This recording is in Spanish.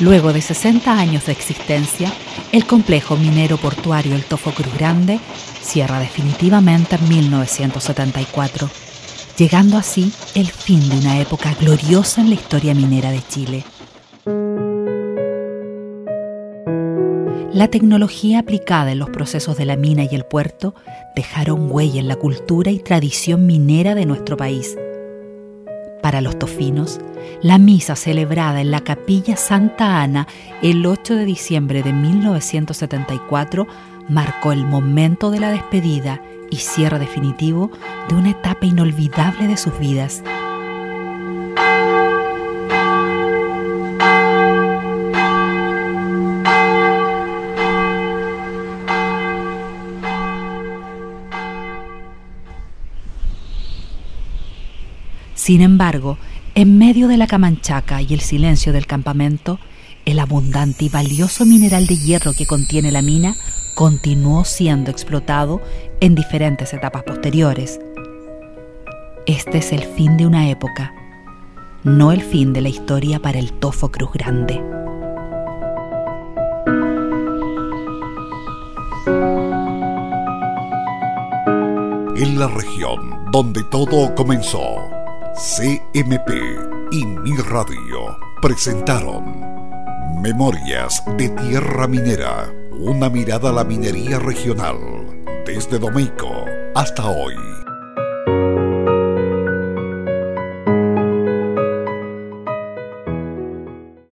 Luego de 60 años de existencia, el complejo minero portuario El Tofo Cruz Grande cierra definitivamente en 1974, llegando así el fin de una época gloriosa en la historia minera de Chile. La tecnología aplicada en los procesos de la mina y el puerto dejaron huella en la cultura y tradición minera de nuestro país. Para los tofinos, la misa celebrada en la capilla Santa Ana el 8 de diciembre de 1974 marcó el momento de la despedida y cierre definitivo de una etapa inolvidable de sus vidas. Sin embargo, en medio de la camanchaca y el silencio del campamento, el abundante y valioso mineral de hierro que contiene la mina continuó siendo explotado en diferentes etapas posteriores. Este es el fin de una época, no el fin de la historia para el Tofo Cruz Grande. En la región donde todo comenzó, CMP y Mi Radio presentaron Memorias de Tierra Minera, una mirada a la minería regional, desde Domeico hasta hoy.